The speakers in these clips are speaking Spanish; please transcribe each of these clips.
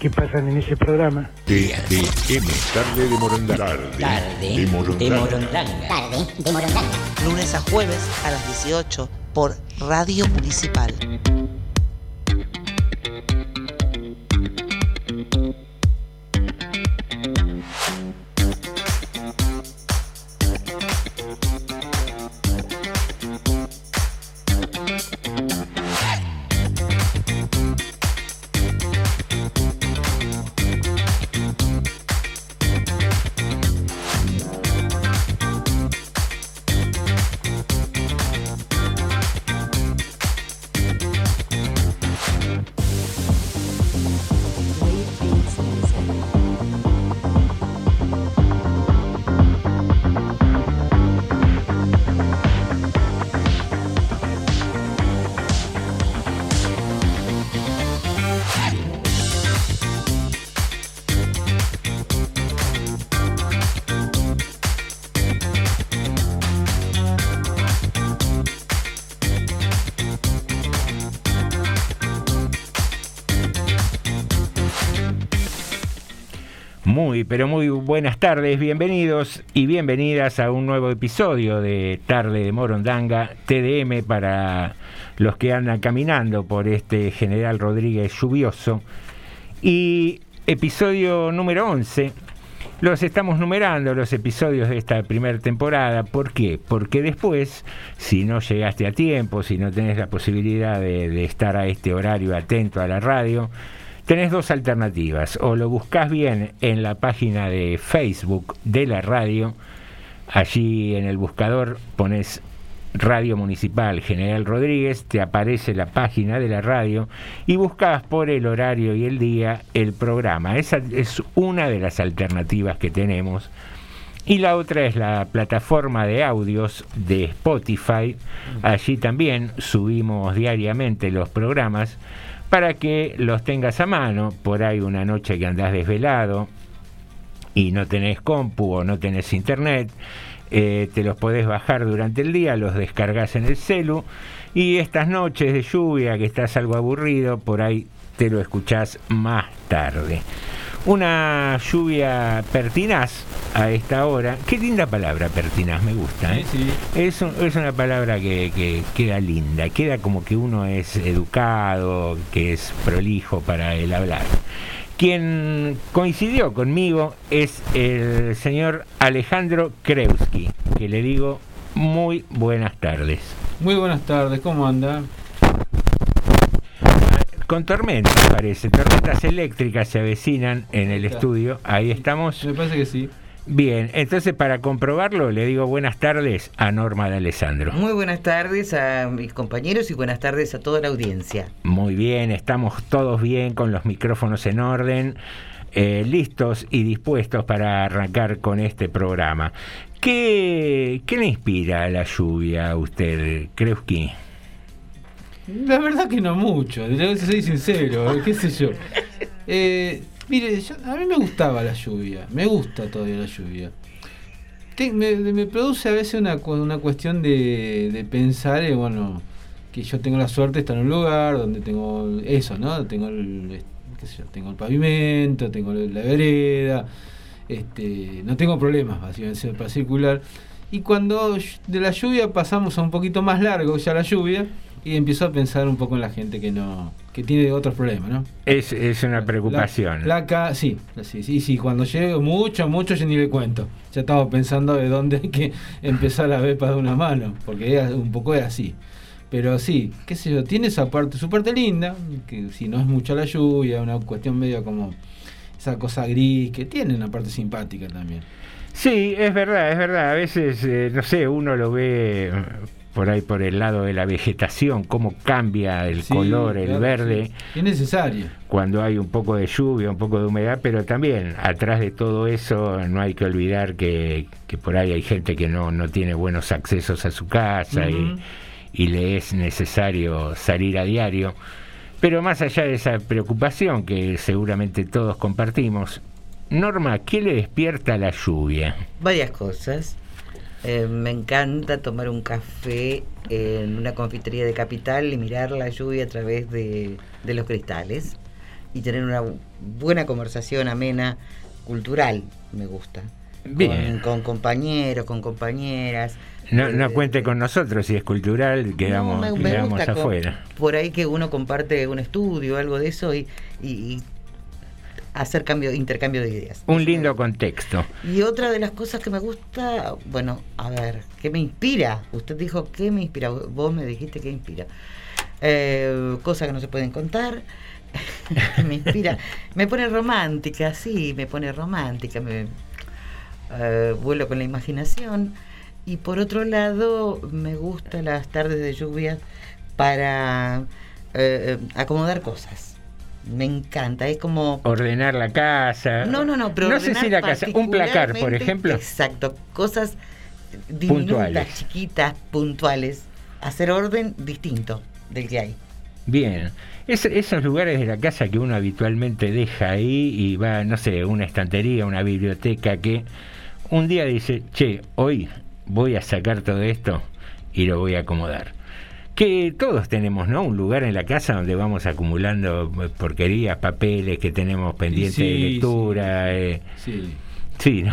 que pasan en ese programa. TDM, tarde de Morondanga. Tarde, tarde de Morondanga. Morondanga. Tarde de Morondanga. Lunes a jueves a las 18 por Radio Municipal. Pero muy buenas tardes, bienvenidos y bienvenidas a un nuevo episodio de Tarde de Morondanga, TDM para los que andan caminando por este General Rodríguez lluvioso. Y episodio número 11, los estamos numerando los episodios de esta primera temporada. ¿Por qué? Porque después, si no llegaste a tiempo, si no tenés la posibilidad de estar a este horario atento a la radio, Tenés dos alternativas, o lo buscas bien en la página de Facebook de la radio, allí en el buscador pones Radio Municipal General Rodríguez, te aparece la página de la radio y buscas por el horario y el día el programa. Esa es una de las alternativas que tenemos. Y la otra es la plataforma de audios de Spotify. Allí también subimos diariamente los programas para que los tengas a mano, por ahí una noche que andás desvelado y no tenés compu o no tenés internet, eh, te los podés bajar durante el día, los descargas en el celu y estas noches de lluvia que estás algo aburrido, por ahí te lo escuchás más tarde. Una lluvia pertinaz a esta hora. Qué linda palabra, pertinaz, me gusta. ¿eh? Es, es, una palabra que, que, queda linda, queda como que uno es educado, que es prolijo para el hablar. Quien coincidió conmigo es el señor Alejandro Krewski, que le digo muy buenas tardes. Muy buenas tardes, ¿cómo anda? Con tormentas, parece. Tormentas eléctricas se avecinan en el estudio. Ahí estamos. Me parece que sí. Bien, entonces para comprobarlo le digo buenas tardes a Norma de Alessandro. Muy buenas tardes a mis compañeros y buenas tardes a toda la audiencia. Muy bien, estamos todos bien con los micrófonos en orden, eh, listos y dispuestos para arrancar con este programa. ¿Qué, qué le inspira la lluvia a usted, Krewski? La verdad que no mucho, soy sincero, qué sé yo. Eh, mire, a mí me gustaba la lluvia, me gusta todavía la lluvia. me, produce a veces una, una cuestión de, pensar, eh, bueno, que yo tengo la suerte de estar en un lugar donde tengo eso, ¿no? Tengo el, qué sé yo, tengo el pavimento, tengo la vereda, este, no tengo problemas básicamente para circular. Y cuando de la lluvia pasamos a un poquito más largo ya la lluvia, y empiezo a pensar un poco en la gente que no que tiene otros problemas, ¿no? Es, es una preocupación. La, placa, sí, sí, sí, sí, cuando llego mucho, mucho yo ni le cuento. Ya estaba pensando de dónde hay que empezar a ver para una mano, porque un poco es así. Pero sí, qué sé yo, tiene esa parte, su parte linda, que si no es mucho la lluvia, una cuestión medio como esa cosa gris, que tiene una parte simpática también. Sí, es verdad, es verdad. A veces, eh, no sé, uno lo ve por ahí por el lado de la vegetación, cómo cambia el color, el verde. Es necesario. Cuando hay un poco de lluvia, un poco de humedad, pero también atrás de todo eso no hay que olvidar que, por ahí hay gente que no, no tiene buenos accesos a su casa y, y le es necesario salir a diario. Pero más allá de esa preocupación que seguramente todos compartimos, Norma, ¿qué le despierta la lluvia? Varias cosas. Eh, me encanta tomar un café en una confitería de capital y mirar la lluvia a través de, los cristales y tener una buena conversación amena, cultural, me gusta. Bien. Con, compañeros, con compañeras. No, no eh, cuente con nosotros, si es cultural, quedamos, afuera. por ahí que uno comparte un estudio, algo de eso, y, y hacer cambio, intercambio de ideas. Un lindo contexto. Y otra de las cosas que me gusta, bueno, a ver, ¿qué me inspira? Usted dijo, ¿qué me inspira? Vos me dijiste, ¿qué inspira? Eh, cosas que no se pueden contar. me inspira. me pone romántica, sí, me pone romántica. Me, eh, vuelo con la imaginación. Y por otro lado, me gustan las tardes de lluvia para eh, acomodar cosas me encanta, es como... Ordenar la casa. No, no, no, pero... No sé si la casa, un placar, por ejemplo. Exacto, cosas diminutas, chiquitas, puntuales. Hacer orden distinto del que hay. Bien, esos lugares de la casa que uno habitualmente deja ahí y va, no sé, una estantería, una biblioteca que un día dice, che, hoy voy a sacar todo esto y lo voy a acomodar que todos tenemos, ¿no? Un lugar en la casa donde vamos acumulando porquerías, papeles que tenemos pendientes de lectura. Eh. Sí. sí. ¿no?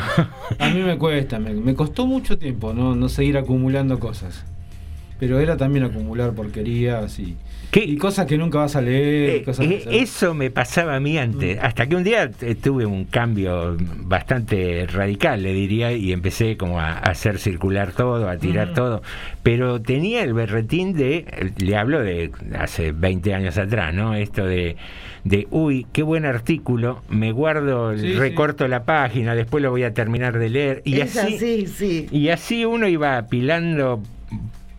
A mí me cuesta, me, costó mucho tiempo no, no seguir acumulando cosas. Pero era también acumular porquerías y y cosas que nunca vas a leer. Eh, eh, eso me pasaba a mí antes, mm. hasta que un día tuve un cambio bastante radical, le diría, y empecé como a, hacer circular todo, a tirar mm. todo, pero tenía el berretín de, le hablo de hace 20 años atrás, ¿no? Esto de, de uy, qué buen artículo, me guardo, recorto la página, después lo voy a terminar de leer, y así, y así uno iba apilando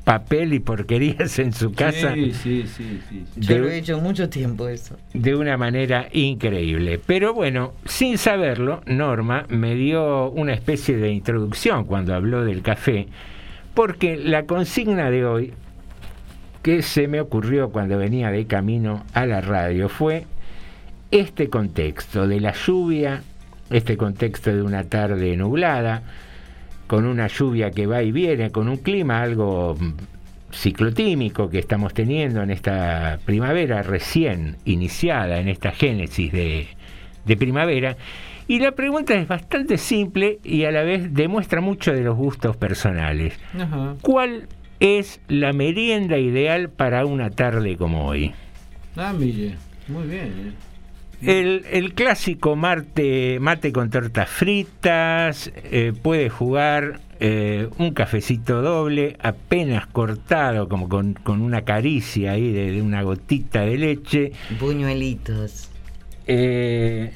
papel y porquerías en su casa. Sí, sí, sí. sí. Yo lo he hecho mucho tiempo eso. De una manera increíble. Pero bueno, sin saberlo, Norma me dio una especie de introducción cuando habló del café, porque la consigna de hoy que se me ocurrió cuando venía de camino a la radio fue este contexto de la lluvia, este contexto de una tarde nublada, con una lluvia que va y viene, con un clima algo mm, ciclotímico que estamos teniendo en esta primavera recién iniciada, en esta génesis de, de primavera. Y la pregunta es bastante simple y a la vez demuestra mucho de los gustos personales. Ajá. ¿Cuál es la merienda ideal para una tarde como hoy? Ah, mire, muy bien. eh. El, el clásico mate, mate con tortas fritas, eh, puede jugar eh, un cafecito doble, apenas cortado, como con, con una caricia ahí de, de una gotita de leche. Buñuelitos. Eh,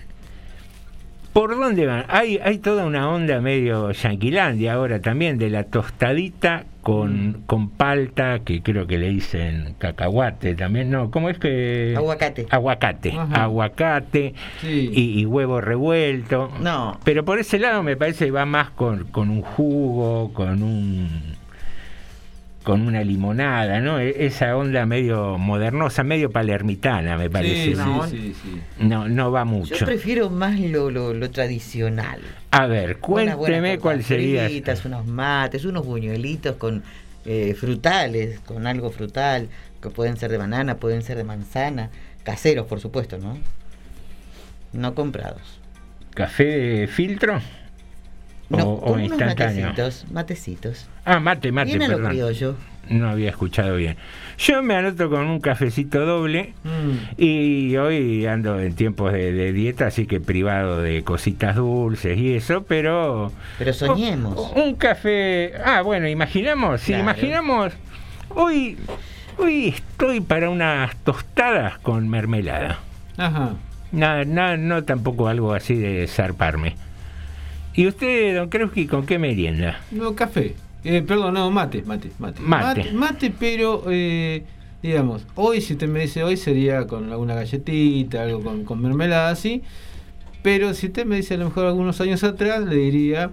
¿Por dónde van? Hay, hay toda una onda medio yanquilandia ahora también de la tostadita con, con palta, que creo que le dicen cacahuate también, no, ¿cómo es que? Aguacate. Aguacate, Ajá. aguacate Sí. y, y huevo revuelto. No. Pero por ese lado me parece que va más con, con un jugo, con un con una limonada, ¿no? E- Esa onda medio modernosa, medio palermitana, me parece. Sí, ¿no? sí, sí, sí. No, no va Yo mucho. prefiero más lo, lo, lo tradicional. A ver, cuénteme cuál sería. fritas, unos mates, unos buñuelitos con eh, frutales, con algo frutal, que pueden ser de banana, pueden ser de manzana, caseros, por supuesto, ¿no? No comprados. ¿Café de filtro? No, o con unos matecitos, matecitos. Ah, mate, mate, Bien a lo perdón. criollo. No había escuchado bien. Yo me anoto con un cafecito doble Mm. y hoy ando en tiempos de, de dieta, así que privado de cositas dulces y eso, pero... Pero soñemos. Un, un café... Ah, bueno, imaginamos, Claro. imaginamos... Hoy, hoy estoy para unas tostadas con mermelada. Ajá. Nada, no tampoco algo así de zarparme. ¿Y usted, don Krewski, con qué merienda? No, café. Eh, perdón, no, mate, mate, mate. Mate. Mate, mate, pero, eh, digamos, hoy, si usted me dice hoy, sería con alguna galletita, algo con, con mermelada así. Pero si usted me dice a lo mejor algunos años atrás, le diría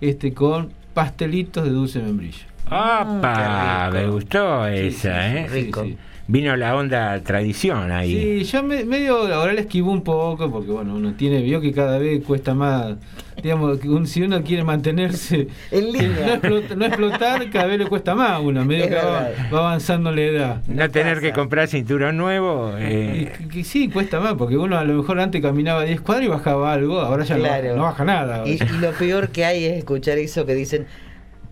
este con pastelitos de dulce membrillo. ¡Apa! qué rico. Me gustó Sí, esa, sí, ¿eh? sí. Vino la onda tradición ahí. Sí, yo me, medio ahora le esquivo un poco porque bueno, uno tiene, vio que cada vez cuesta más, digamos, que un- si uno quiere mantenerse, En línea. no, explotar, no explotar, cada vez le cuesta más a uno, medio Es que va, avanzando la edad. No tener que comprar cinturón nuevo. Eh, que sí, cuesta más, porque uno a lo mejor antes caminaba 10 cuadras y bajaba algo, ahora ya no Claro. no, baja nada. Y, y lo peor que hay es escuchar eso que dicen,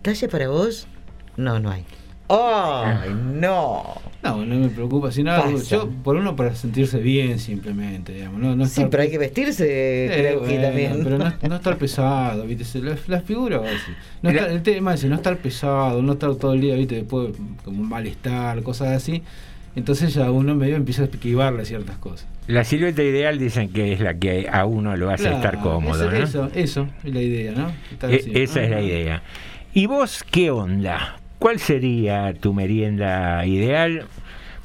¿calle para vos? No, no hay. ¡Ay, no! No, no me preocupa, sino Pasa. yo por uno para sentirse bien simplemente, digamos, no, no Sí, pero hay que vestirse, Eh, creo que también. Pero no, no estar pesado, ¿viste? Se- Las, las figuras, así. No estar- el tema es no estar pesado, no estar todo el día, ¿viste? Después como un malestar, cosas así. Entonces ya uno medio empieza a esquivarle ciertas cosas. la silueta ideal dicen que es la que a uno lo hace Claro, estar cómodo, Eso, ¿no? eso, eso es la idea, ¿no? E- así. esa es la idea. ¿Y vos qué onda? ¿Cuál sería tu merienda ideal?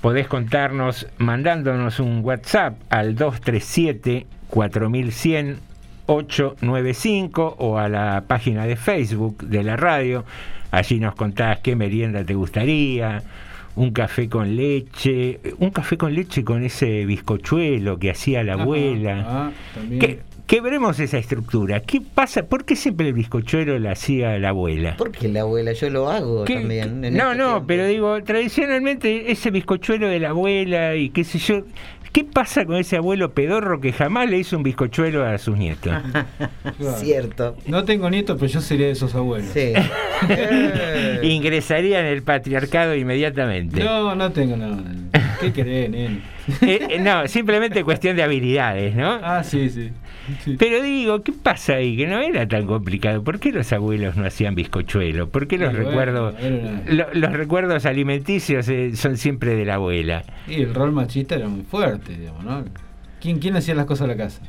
Podés contarnos mandándonos un WhatsApp al 237 4100 895 o a la página de Facebook de la radio. Allí nos contás qué merienda te gustaría, un café con leche, un café con leche con ese bizcochuelo que hacía la Ajá, abuela. ah. Que- quebremos esa estructura. ¿Qué pasa? ¿Por qué siempre el bizcochuelo lo hacía la abuela? Porque la abuela, yo lo hago ¿Qué- también. en no, este no, tiempo. pero digo, tradicionalmente ese bizcochuelo de la abuela y qué sé yo, ¿qué pasa con ese abuelo pedorro que jamás le hizo un bizcochuelo a sus nietos? Claro. Cierto. No tengo nietos, pero yo sería de esos abuelos. Sí. Ingresaría en el patriarcado inmediatamente. No, no tengo nada. ¿Qué nene? Eh, eh, no, simplemente cuestión de habilidades, ¿no? Ah, sí, sí. Sí. Pero digo, ¿qué pasa ahí? Que no era tan complicado. ¿Por qué los abuelos no hacían bizcochuelo? ¿Por qué los bueno, recuerdos, era una- lo- los recuerdos alimenticios eh, son siempre de la abuela? Y el rol machista era muy fuerte, digamos, ¿no? ¿Quién, quién hacía las cosas a la casa?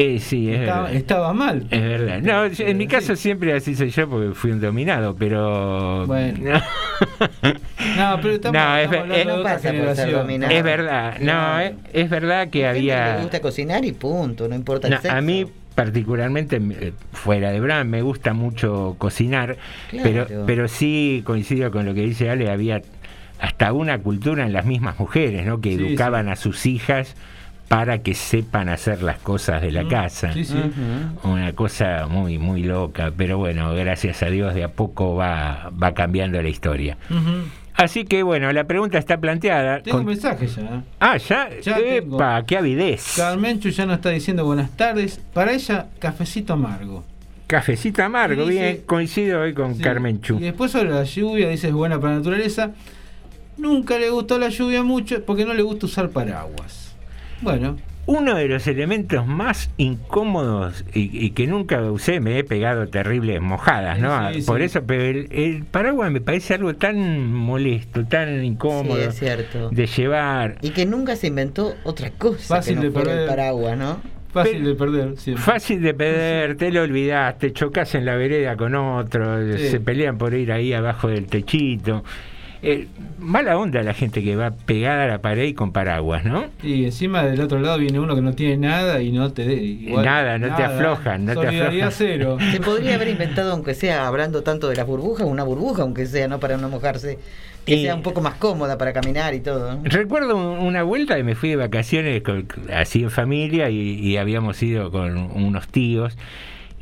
Eh, sí, es Estaba, verdad. estaba mal. Es verdad. No, yo- en mi Sí. caso siempre así soy yo porque fui un dominado, pero. Bueno. No, No, pero estamos, No, es estamos es- de otra pasa por ser dominado. es verdad. No, es, es verdad que había. le gusta cocinar y punto, no importa No, el sexo. a mí particularmente eh, fuera de brand me gusta mucho cocinar Claro. pero pero sí coincido con lo que dice Ale había hasta una cultura en las mismas mujeres no que Sí, educaban a sus hijas para que sepan hacer las cosas de la Mm, casa Sí, sí. Una cosa muy muy loca pero bueno gracias a Dios de a poco va va cambiando la historia. Así que bueno, la pregunta está planteada. Tengo con- un mensaje ya. Ah, ya. Ya Epa, qué avidez. Carmenchu ya nos está diciendo buenas tardes. Para ella, cafecito amargo. Cafecito amargo, dice- bien, coincido hoy con Sí. Carmen Chu. Y después sobre la lluvia, dice es buena para la naturaleza. Nunca le gustó la lluvia mucho porque no le gusta usar paraguas. Bueno, Uno de los elementos más incómodos y, y que nunca usé, me he pegado terribles mojadas, ¿no? Sí, sí, Por sí. eso, pero el, el paraguas me parece algo tan molesto, tan incómodo Sí, es cierto. de llevar. Y que nunca se inventó otra cosa Fácil que no de fuera el perder. paraguas, ¿no? fácil de perder siempre. Fácil de perder, te lo olvidaste, chocas en la vereda con otro, Sí. se pelean por ir ahí abajo del techito. Eh, mala onda la gente que va pegada a la pared y con paraguas, ¿no? Y encima del otro lado viene uno que no tiene nada y no te de- igual- Nada, no te aflojan, no te aflojan. cero. Se podría haber inventado, aunque sea hablando tanto de las burbujas, una burbuja, aunque sea, ¿no? Para no mojarse. Que Y- sea un poco más cómoda para caminar y todo. ¿no? Recuerdo un- una vuelta que me fui de vacaciones con- así en familia y, y habíamos ido con unos tíos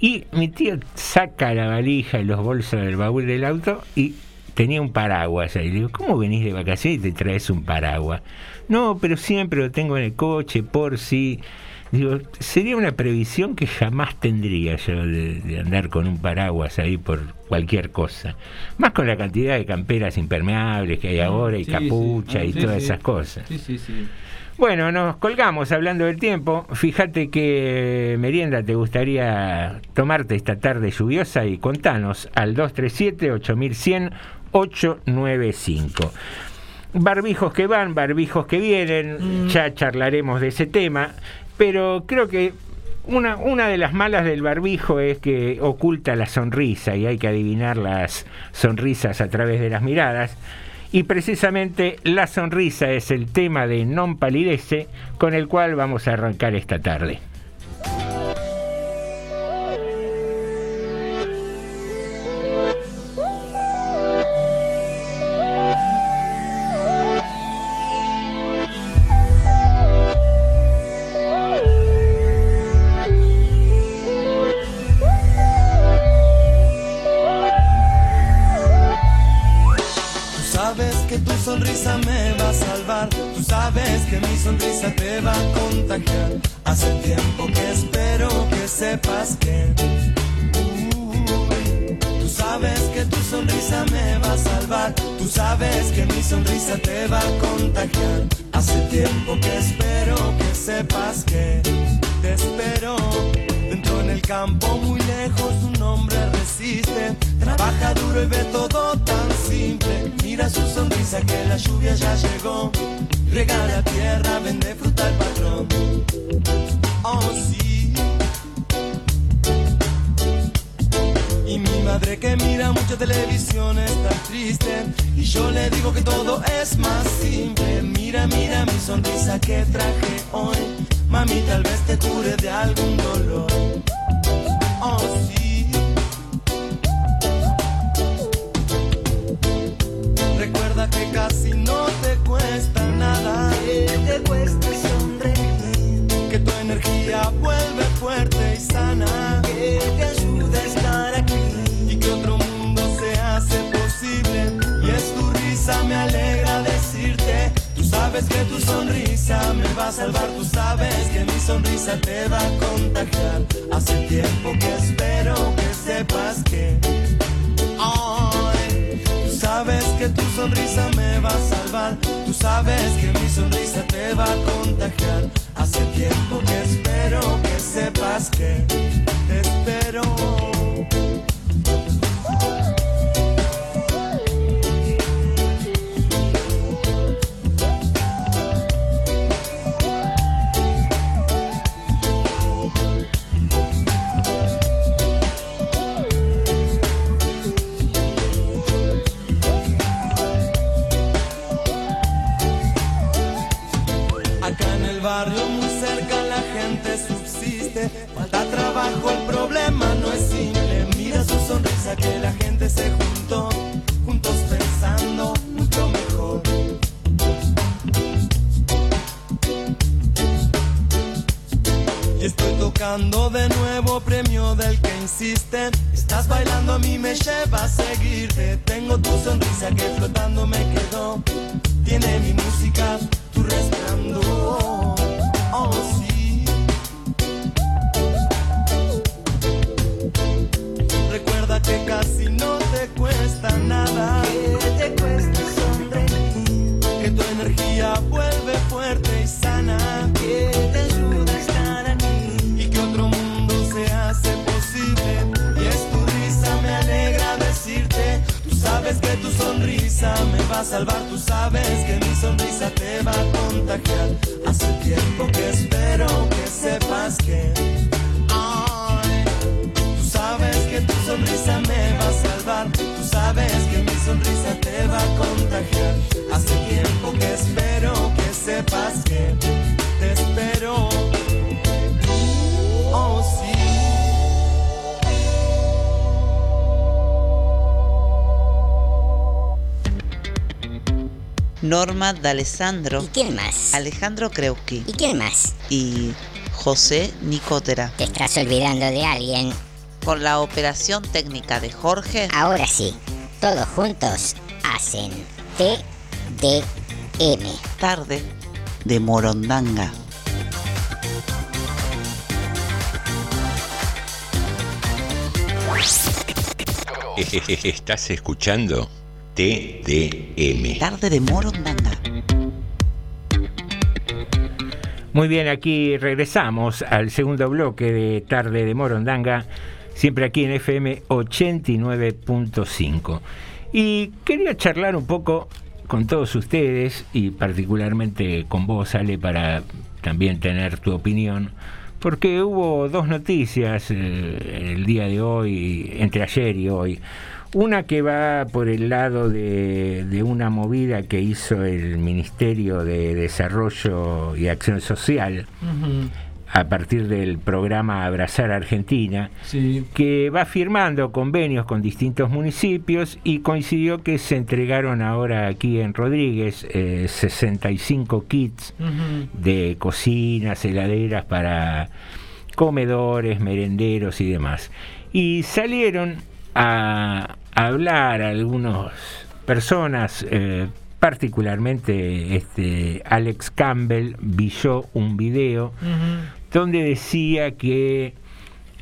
y mi tío saca la valija y los bolsos del baúl del auto y tenía un paraguas ahí. Le digo, ¿cómo venís de vacaciones y te traes un paraguas? No, pero siempre lo tengo en el coche por si... Digo, sería una previsión que jamás tendría yo de, de andar con un paraguas ahí por cualquier cosa. Más con la cantidad de camperas impermeables que hay ahora y Sí, sí. capucha y Sí, todas sí. esas cosas. Sí, sí, sí. Bueno, nos colgamos hablando del tiempo. Fíjate qué merienda te gustaría tomarte esta tarde lluviosa y contanos al 237-8100-895. Barbijos que van, barbijos que vienen, ya charlaremos de ese tema, pero creo que una, una de las malas del barbijo es que oculta la sonrisa y hay que adivinar las sonrisas a través de las miradas. Y precisamente la sonrisa es el tema de Non Palidece con el cual vamos a arrancar esta tarde. Tiempo que espero que sepas que uh, tú sabes que tu sonrisa me va a salvar, tú sabes que mi sonrisa te va a contagiar. Hace tiempo que espero que sepas que te espero. En el campo, muy lejos, un hombre resiste. Trabaja duro y ve todo tan simple. Mira su sonrisa que la lluvia ya llegó. Regala tierra, vende fruta al patrón. Oh, sí. Y mi madre que mira mucha televisión está triste. Y yo le digo que todo es más simple. Mira, mira mi sonrisa que traje hoy. Mami, tal vez te cure de algún dolor. Oh, sí. Recuerda que casi no te cuesta nada. Que te cuesta sabes que tu sonrisa me va a salvar. Tú sabes que mi sonrisa te va a contagiar. Hace tiempo que espero que sepas que. Tú sabes que tu sonrisa me va a salvar. Tú sabes que mi sonrisa te va a contagiar. Hace tiempo que espero que sepas que te espero. Barrio muy cerca la gente subsiste. Norma D'Alessandro. ¿Y quién más? Alejandro Kreuski. ¿Y quién más? Y José Nicotera. Te estás olvidando de alguien. Con la operación técnica de Jorge. Ahora sí, todos juntos hacen TDM. Tarde de Morondanga. Estás escuchando TDM. Tarde de Morondanga. Muy bien, aquí regresamos al segundo bloque de Tarde de Morondanga, siempre aquí en FM 89.5. Y quería charlar un poco con todos ustedes y particularmente con vos, Ale, para también tener tu opinión, porque hubo dos noticias eh, el día de hoy, entre ayer y hoy. Una que va por el lado de, de, una movida que hizo el Ministerio de Desarrollo y Acción Social uh -huh. a partir del programa Abrazar Argentina, sí. que va firmando convenios con distintos municipios y coincidió que se entregaron ahora aquí en Rodríguez eh, 65 kits uh -huh. de cocinas, heladeras para comedores, merenderos y demás. Y salieron a, a hablar a algunas personas, eh, particularmente este Alex Campbell, vio un video uh -huh. donde decía que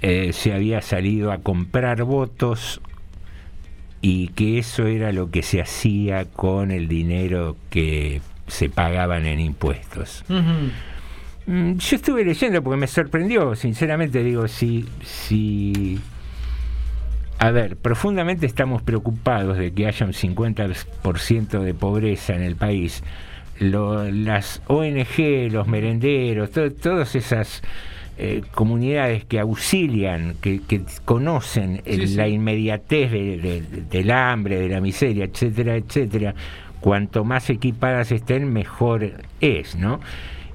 eh, se había salido a comprar votos y que eso era lo que se hacía con el dinero que se pagaban en impuestos. Uh -huh. Yo estuve leyendo porque me sorprendió, sinceramente digo, si, si a ver, profundamente estamos preocupados de que haya un 50% de pobreza en el país. Lo, las ONG, los merenderos, to, todas esas eh, comunidades que auxilian, que, que conocen el, sí, la inmediatez de, de, del hambre, de la miseria, etcétera, etcétera, cuanto más equipadas estén, mejor es, ¿no?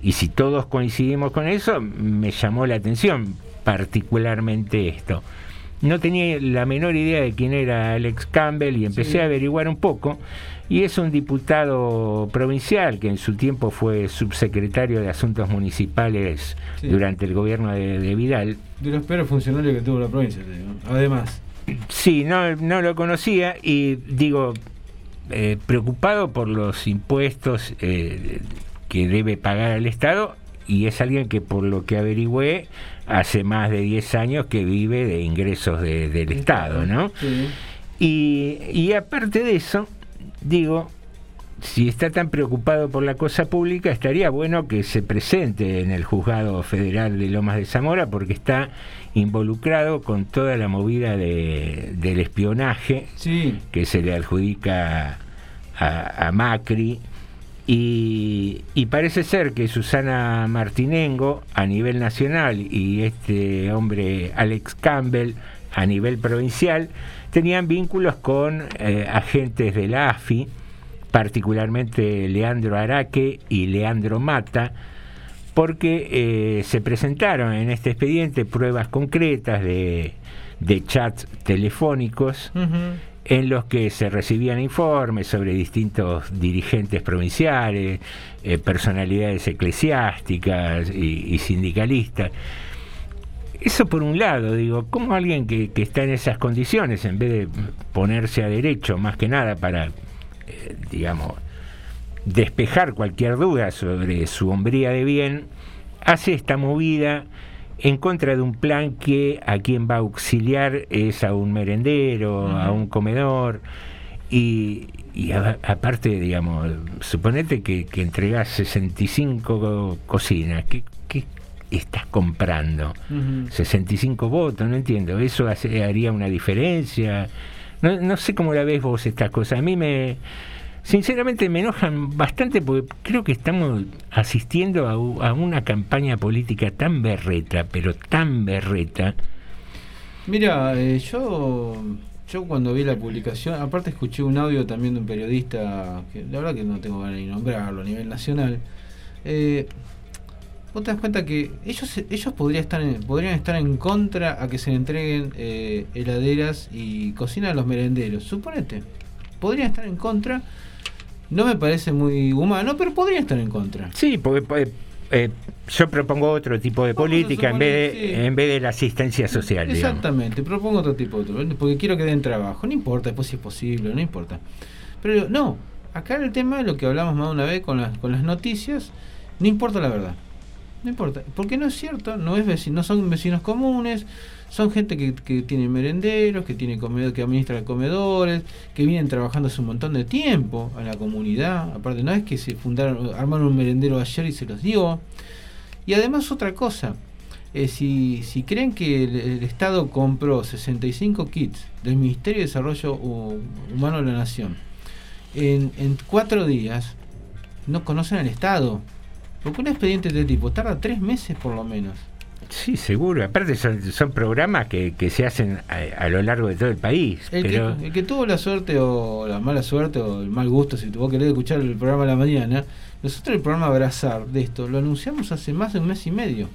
Y si todos coincidimos con eso, me llamó la atención particularmente esto no tenía la menor idea de quién era Alex Campbell y empecé sí. a averiguar un poco. Y es un diputado provincial que en su tiempo fue subsecretario de Asuntos Municipales sí. durante el gobierno de, de, Vidal. De los peores funcionarios que tuvo la provincia, además. Sí, no, no lo conocía y digo, eh, preocupado por los impuestos eh, que debe pagar al Estado y es alguien que por lo que averigüé hace más de 10 años que vive de ingresos de, del Estado, ¿no? Sí. Y, y aparte de eso, digo, si está tan preocupado por la cosa pública, estaría bueno que se presente en el juzgado federal de Lomas de Zamora porque está involucrado con toda la movida de, del espionaje sí. que se le adjudica a, a Macri y, parece ser que Susana Martinengo a nivel nacional y este hombre Alex Campbell a nivel provincial tenían vínculos con eh, agentes de la AFI, particularmente Leandro Araque y Leandro Mata, porque eh, se presentaron en este expediente pruebas concretas de, de chats telefónicos. En los que se recibían informes sobre distintos dirigentes provinciales, eh, personalidades eclesiásticas y, sindicalistas. Eso por un lado, digo, ¿cómo alguien que, está en esas condiciones, en vez de ponerse a derecho más que nada para, eh, digamos, despejar cualquier duda sobre su hombría de bien, hace esta movida en contra de un plan que a quien va a auxiliar es a un merendero, a un comedor, y, aparte, digamos, suponete que, que entregas 65 cocinas, ¿qué, qué estás comprando? 65 votos, no entiendo, ¿eso haría una diferencia? No, no sé cómo la ves vos estas cosas, a mí me sinceramente me enojan bastante porque creo que estamos asistiendo a, una campaña política tan berreta, pero tan berreta. Mira, eh, yo yo cuando vi la publicación, aparte escuché un audio también de un periodista, que la verdad que no tengo ganas de nombrarlo a nivel nacional, eh, vos te das cuenta que ellos ellos podrían estar en, podrían estar en contra a que se le entreguen eh, heladeras y cocina a los merenderos, suponete. Podrían estar en contra no me parece muy humano, pero podría estar en contra. Sí, porque eh, yo propongo otro tipo de política en vez de, en vez de la asistencia social. Exactamente, propongo otro tipo, de porque quiero que den trabajo. No importa después si es posible, no importa. Pero no, acá el tema, lo que hablamos más de una vez con las, con las noticias, no importa la verdad. No importa, porque no es cierto, no es no son vecinos comunes, son gente que, que tiene merenderos, que tiene comedor, que administra comedores, que vienen trabajando hace un montón de tiempo a la comunidad. Aparte, no es que se fundaron, armaron un merendero ayer y se los dio. Y además otra cosa, eh, si, si creen que el, Estado compró 65 kits del Ministerio de Desarrollo Humano de la Nación en, en cuatro días, no conocen al Estado. Porque un expediente de este tipo tarda tres meses por lo menos. Sí, seguro. Aparte son, programas que, se hacen a, lo largo de todo el país. El, que, tuvo la suerte o la mala suerte o el mal gusto, si tuvo que escuchar el programa a la mañana, nosotros el programa Abrazar de esto lo anunciamos hace más de un mes y medio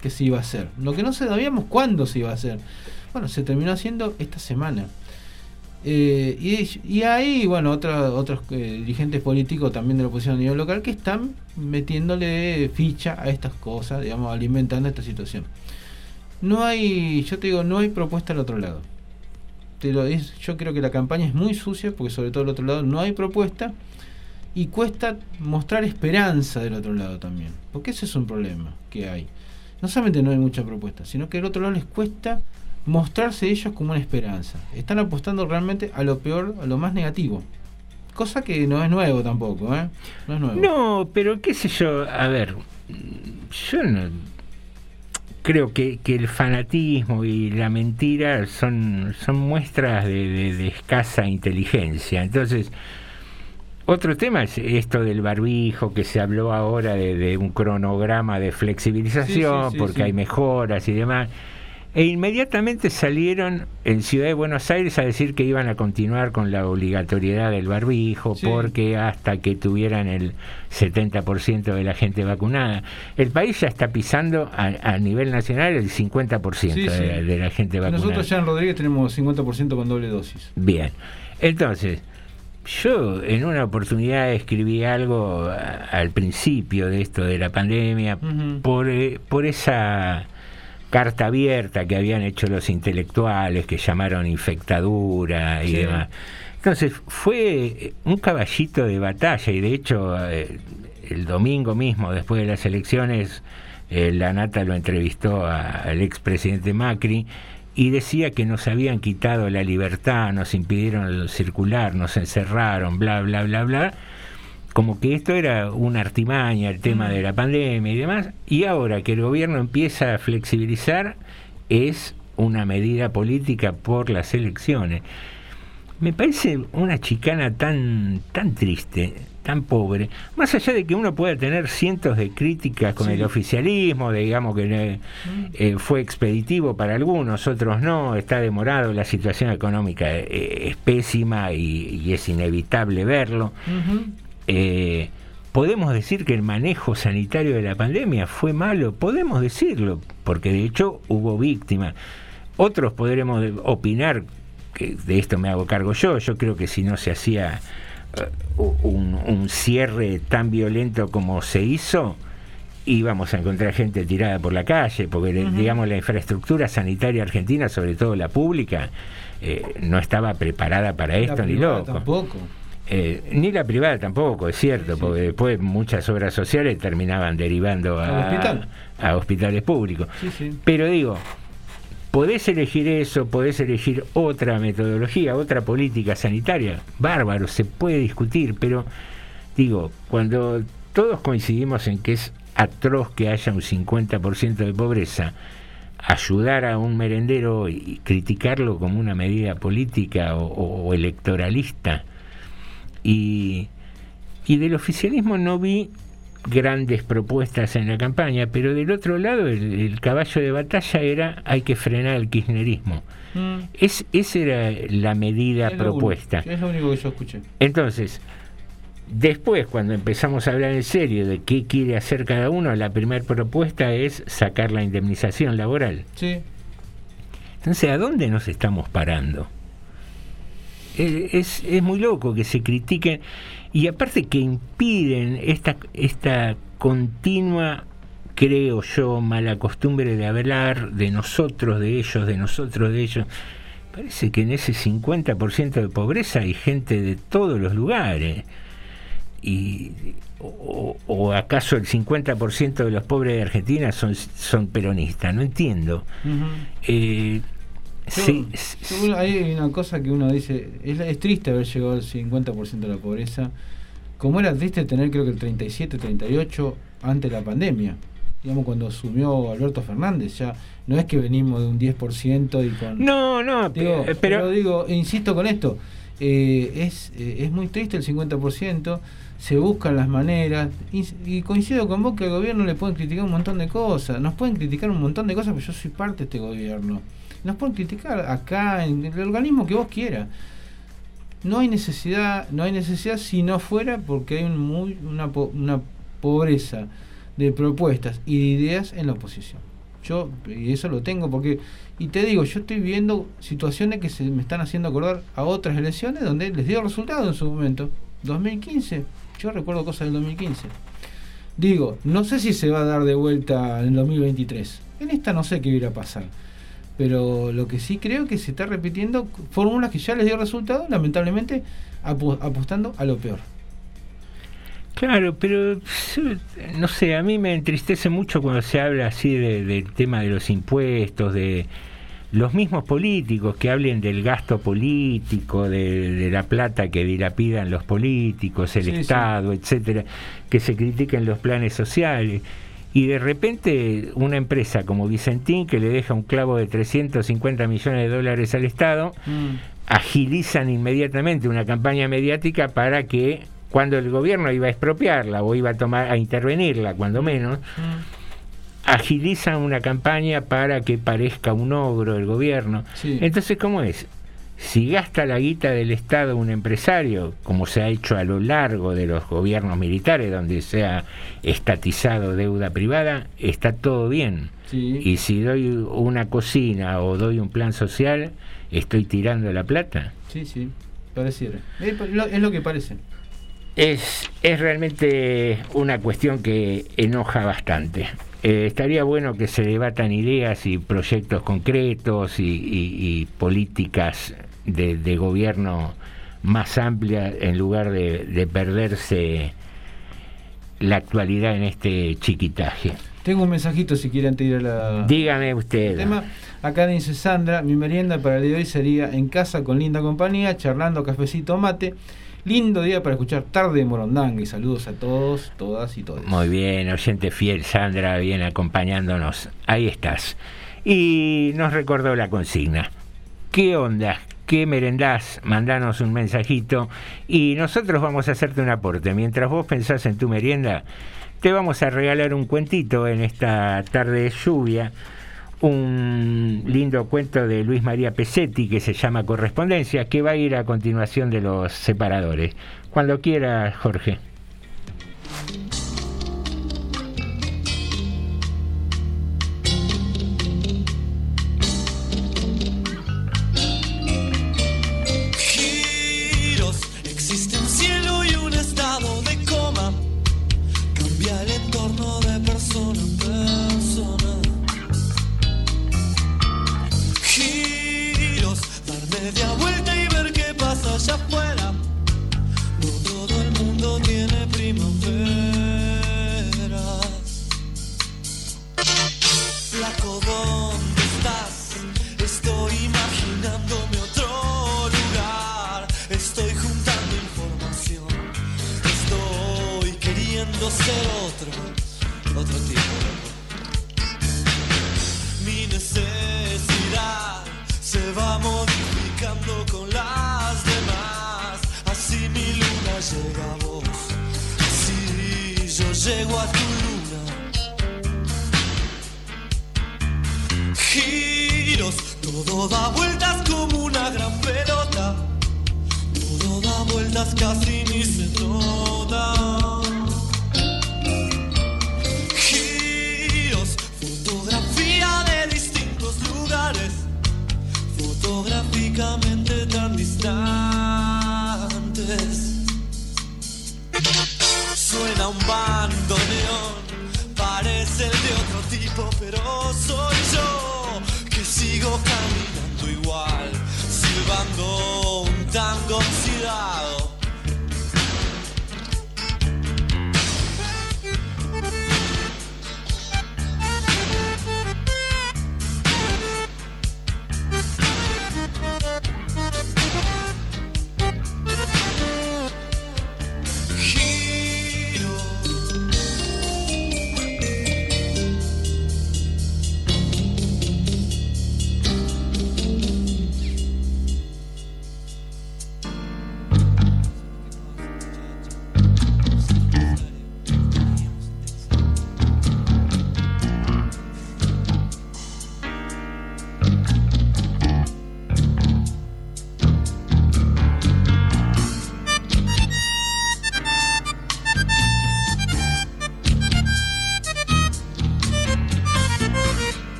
que se iba a hacer. Lo que no sabíamos cuándo se iba a hacer. Bueno, se terminó haciendo esta semana. Eh, y, hay, bueno, otros eh, dirigentes políticos también de la oposición a nivel local que están metiéndole ficha a estas cosas, digamos, alimentando esta situación. No hay, yo te digo, no hay propuesta al otro lado. Te yo creo que la campaña es muy sucia porque sobre todo al otro lado no hay propuesta y cuesta mostrar esperanza del otro lado también. Porque ese es un problema que hay. No solamente no hay mucha propuesta, sino que al otro lado les cuesta mostrarse ellos como una esperanza. Están apostando realmente a lo peor, a lo más negativo. Cosa que no es nuevo tampoco, ¿eh? No es nuevo. No, pero qué sé yo, a ver, yo no, creo que, el fanatismo y la mentira son, son muestras de, escasa inteligencia. Entonces, otro tema es esto del barbijo, que se habló ahora de, un cronograma de flexibilización, porque hay mejoras y demás. E inmediatamente salieron en Ciudad de Buenos Aires a decir que iban a continuar con la obligatoriedad del barbijo porque hasta que tuvieran el 70% de la gente vacunada. El país ya está pisando a, nivel nacional el 50% de, la gente vacunada. Nosotros ya en Rodríguez tenemos 50% con doble dosis. Bien. Entonces, yo en una oportunidad escribí algo al principio de esto de la pandemia por, eh, por esa carta abierta que habían hecho los intelectuales, que llamaron infectadura y demás. Entonces fue un caballito de batalla y de hecho eh, el domingo mismo, después de las elecciones, eh, la Nata lo entrevistó al expresidente Macri y decía que nos habían quitado la libertad, nos impidieron circular, nos encerraron, bla, bla, bla, bla como que esto era una artimaña, el tema de la pandemia y demás, y ahora que el gobierno empieza a flexibilizar, es una medida política por las elecciones. Me parece una chicana tan, tan triste, tan pobre, más allá de que uno pueda tener cientos de críticas con el oficialismo, digamos que eh, fue expeditivo para algunos, otros no, está demorado, la situación económica eh, es pésima y, es inevitable verlo, eh, ¿Podemos decir que el manejo sanitario de la pandemia fue malo? Podemos decirlo, porque de hecho hubo víctimas. Otros podremos opinar que de esto me hago cargo yo, yo creo que si no se hacía eh, un, un cierre tan violento como se hizo, íbamos a encontrar gente tirada por la calle, porque digamos la infraestructura sanitaria argentina, sobre todo la pública, eh, no estaba preparada para esto ni loco. Tampoco. Eh, ni la privada tampoco, es cierto, porque después muchas obras sociales terminaban derivando a, hospital. a hospitales públicos. Sí, sí. Pero digo, podés elegir eso, podés elegir otra metodología, otra política sanitaria, bárbaro, se puede discutir, pero digo, cuando todos coincidimos en que es atroz que haya un 50% de pobreza, ayudar a un merendero y criticarlo como una medida política o electoralista, y, y del oficialismo no vi grandes propuestas en la campaña, pero del otro lado el, el caballo de batalla era hay que frenar el kirchnerismo. Mm. Es, esa era la medida Es lo propuesta. único- Es lo único que yo escuché. Entonces, después cuando empezamos a hablar en serio de qué quiere hacer cada uno, la primera propuesta es sacar la indemnización laboral. Sí. Entonces, ¿a dónde nos estamos parando? Eh, Es, es muy loco que se critiquen y aparte que impiden esta, esta continua, creo yo, mala costumbre de hablar de nosotros, de ellos, de nosotros, de ellos. Parece que en ese 50% de pobreza hay gente de todos los lugares. Y, o, o acaso el 50% de los pobres de Argentina son, son peronistas? No entiendo. Eh, sí, yo hay una cosa que uno dice, es, es triste haber llegado al 50% de la pobreza, como era triste tener creo que el 37, 38 antes de la pandemia, digamos cuando asumió Alberto Fernández, ya no es que venimos de un 10% y con... No, no, digo, pe- pero, pero- digo, e insisto con esto, eh, es, eh, es muy triste el 50%, se buscan las maneras, y, y coincido con vos que al gobierno le pueden criticar un montón de cosas, nos pueden criticar un montón de cosas, pero yo soy parte de este gobierno. Nos pueden criticar acá, en el organismo que vos quieras. No hay necesidad, no hay necesidad si no fuera porque hay un muy, una, una pobreza de propuestas y de ideas en la oposición. Yo, y eso lo tengo porque, y te digo, yo estoy viendo situaciones que se me están haciendo acordar a otras elecciones donde les dio resultado en su momento. 2015, yo recuerdo cosas del 2015. Digo, no sé si se va a dar de vuelta en el 2023. En esta no sé qué irá a pasar. Pero lo que sí creo que se está repitiendo fórmulas que ya les dio resultado, lamentablemente apo- apostando a lo peor. Claro, pero no sé, a mí me entristece mucho cuando se habla así de- del tema de los impuestos, de los mismos políticos que hablen del gasto político, de, de la plata que dilapidan los políticos, el Sí, sí. Estado, etcétera, que se critiquen los planes sociales. Y de repente una empresa como Vicentín, que le deja un clavo de 350 millones de dólares al Estado, agilizan inmediatamente una campaña mediática para que cuando el gobierno iba a expropiarla o iba a tomar a intervenirla cuando menos agilizan una campaña para que parezca un ogro el gobierno. Sí. entonces cómo es si gasta la guita del Estado un empresario, como se ha hecho a lo largo de los gobiernos militares, donde se ha estatizado deuda privada, está todo bien. Sí. Y si doy una cocina o doy un plan social, estoy tirando la plata. Sí, sí, pareciera. Es lo, es lo que parece. Es, es realmente una cuestión que enoja bastante. Eh, estaría bueno que se debatan ideas y proyectos concretos y, y- y políticas de, de gobierno más amplias en lugar de, de perderse la actualidad en este chiquitaje. Tengo un mensajito si quieren a la... Dígame usted. tema. Acá dice Sandra, mi merienda para el día de hoy sería en casa con linda compañía, charlando cafecito mate. Lindo día para escuchar tarde de Morondanga saludos a todos, todas y todos. Muy bien, oyente fiel, Sandra, bien acompañándonos. Ahí estás. Y nos recordó la consigna. ¿Qué onda? ¿Qué merendás? Mandanos un mensajito y nosotros vamos a hacerte un aporte. Mientras vos pensás en tu merienda, te vamos a regalar un cuentito en esta tarde de lluvia. Un lindo cuento de Luis María Pesetti que se llama Correspondencia, que va a ir a continuación de los separadores. Cuando quiera, Jorge.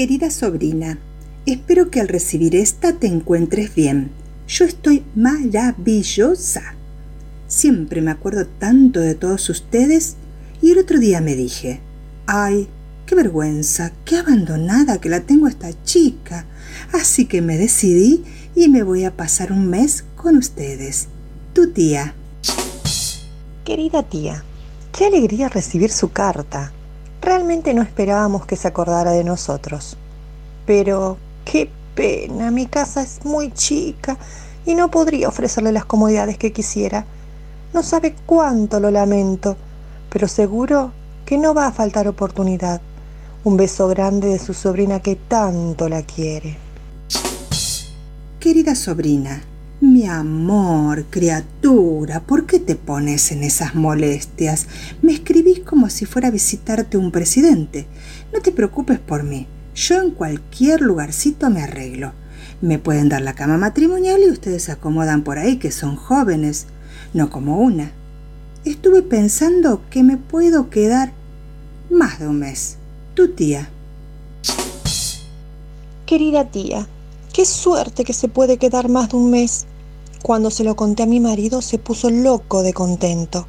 Querida sobrina, espero que al recibir esta te encuentres bien. Yo estoy maravillosa. Siempre me acuerdo tanto de todos ustedes y el otro día me dije, ay, qué vergüenza, qué abandonada que la tengo esta chica. Así que me decidí y me voy a pasar un mes con ustedes. Tu tía. Querida tía, qué alegría recibir su carta. Realmente no esperábamos que se acordara de nosotros. Pero qué pena, mi casa es muy chica y no podría ofrecerle las comodidades que quisiera. No sabe cuánto lo lamento, pero seguro que no va a faltar oportunidad. Un beso grande de su sobrina que tanto la quiere. Querida sobrina, mi amor, criatura, ¿por qué te pones en esas molestias? Me escribís como si fuera a visitarte un presidente. No te preocupes por mí. Yo en cualquier lugarcito me arreglo. Me pueden dar la cama matrimonial y ustedes se acomodan por ahí, que son jóvenes, no como una. Estuve pensando que me puedo quedar más de un mes. Tu tía. Querida tía, qué suerte que se puede quedar más de un mes. Cuando se lo conté a mi marido se puso loco de contento.